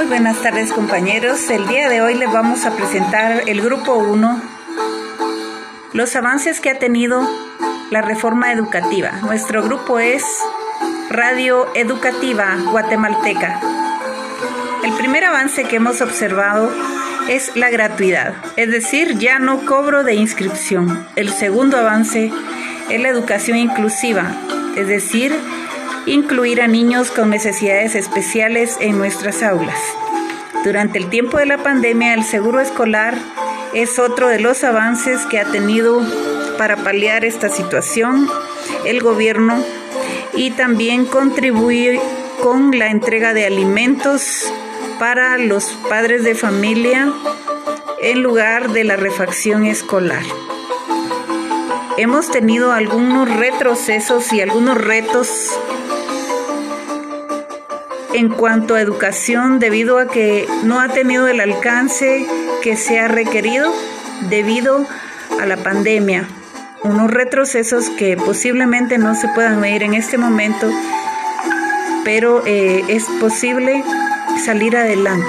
Muy buenas tardes compañeros. El día de hoy les vamos a presentar el grupo 1, los avances que ha tenido la reforma educativa. Nuestro grupo es Radio Educativa Guatemalteca. El primer avance que hemos observado es la gratuidad, es decir, ya no cobro de inscripción. El segundo avance es la educación inclusiva, es decir, incluir a niños con necesidades especiales en nuestras aulas. Durante el tiempo de la pandemia, el seguro escolar es otro de los avances que ha tenido para paliar esta situación el gobierno y también contribuye con la entrega de alimentos para los padres de familia en lugar de la refacción escolar. Hemos tenido algunos retrocesos y algunos retos en cuanto a educación debido a que no ha tenido el alcance que se ha requerido debido a la pandemia. Unos retrocesos que posiblemente no se puedan medir en este momento, pero eh, es posible salir adelante.